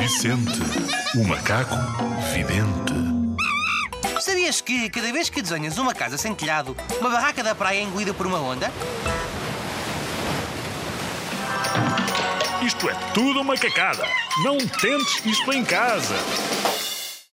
Vicente, o macaco vidente. Sabias que cada vez que desenhas uma casa sem telhado, uma barraca da praia é engolida por uma onda? Isto é tudo uma cacada. Não tentes isto em casa.